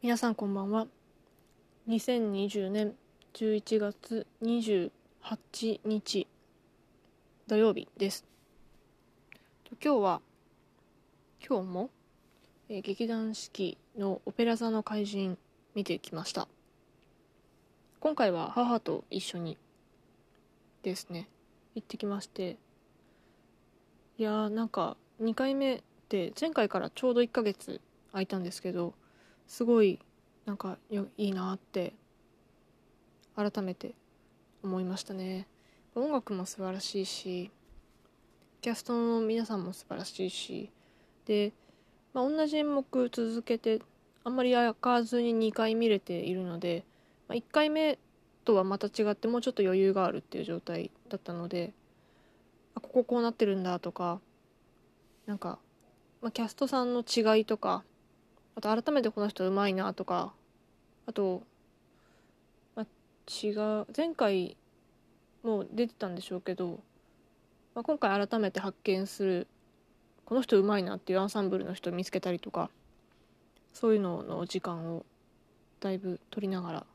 皆さんこんばんは。2020年11月28日土曜日です。今日は今日も、えー劇団四季のオペラ座の怪人見てきました。今回は母と一緒にですね行ってきまして。いやーなんか2回目って前回からちょうど1ヶ月空いたんですけどすごいなんかよいいなって改めて思いましたね。音楽も素晴らしいしキャストの皆さんも素晴らしいしで、まあ、同じ演目続けてあんまり開かずに2回見れているので、まあ、1回目とはまた違ってもうちょっと余裕があるっていう状態だったのであこここうなってるんだとかなんか、まあ、キャストさんの違いとかあと改めてこの人うまいなとかあと、まあ、違う前回もう出てたんでしょうけど、まあ、今回改めて発見するこの人うまいなっていうアンサンブルの人を見つけたりとかそういうのの時間をだいぶ取りながら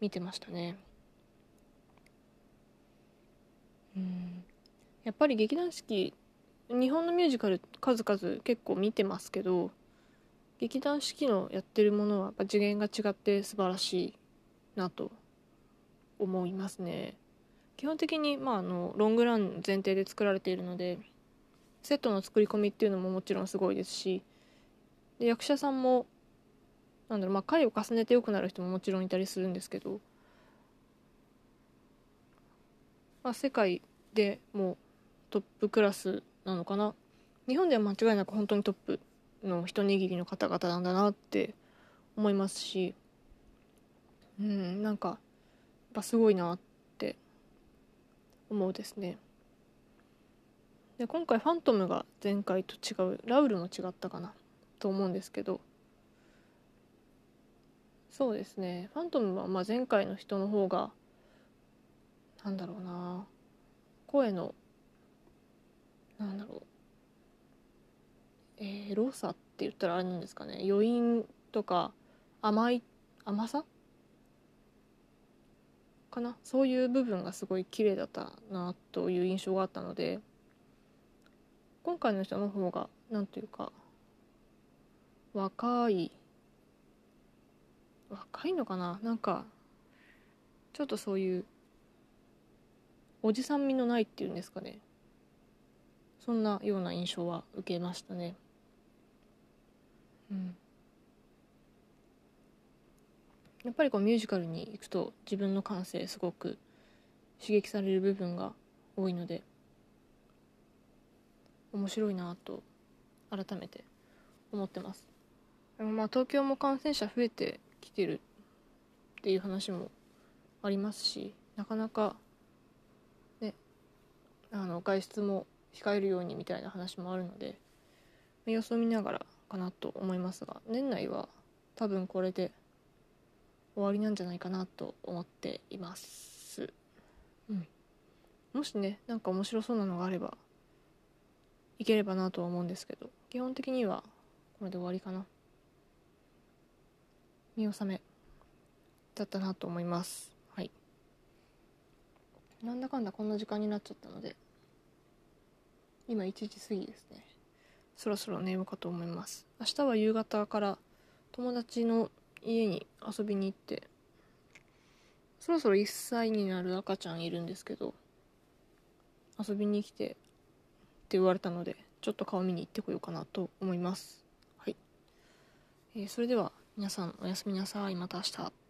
見てましたね。うんやっぱり劇団四季日本のミュージカル数々結構見てますけど劇団四季のやってるものはやっぱ次元が違って素晴らしいなと思いますね。基本的に、まあ、あのロングラン前提で作られているのでセットの作り込みっていうのももちろんすごいですしで役者さんもなんだろう、まあ、回を重ねて良くなる人ももちろんいたりするんですけど、まあ、世界でもうトップクラスなのかな。日本では間違いなく本当にトップ。の一握りの方々なんだなって思いますしうんなんかやっぱすごいなって思うですね。で今回ファントムが前回と違うラウルも違ったかなと思うんですけどそうですね。ファントムはまあ前回の人の方がなんだろうな声のなんだろうえー、ロサって言ったらあれなんですかね？余韻とか甘い甘さ？かな？そういう部分がすごい綺麗だったなという印象があったので今回の人の方がなんというか若い若いのかな？なんかちょっとそういうおじさん味のないっていうんですかね？そんなような印象は受けましたね。うん、やっぱりこうミュージカルに行くと自分の感性すごく刺激される部分が多いので面白いなと改めて思ってます。でもまあ東京も感染者増えてきてるっていう話もありますしなかなかねあの外出も控えるようにみたいな話もあるので様子を見ながらかなと思いますが年内は多分これで終わりなんじゃないかなと思っています、うん、もしねなんか面白そうなのがあればいければなとは思うんですけど基本的にはこれで終わりかな。見納めだったなと思います。はい。なんだかんだこんな時間になっちゃったので今1時過ぎですね。そろそろ寝ようかと思います。明日は夕方から友達の家に遊びに行ってそろそろ1歳になる赤ちゃんいるんですけど遊びに来てって言われたのでちょっと顔見に行ってこようかなと思います。はい、えー、それでは皆さんおやすみなさい。また明日。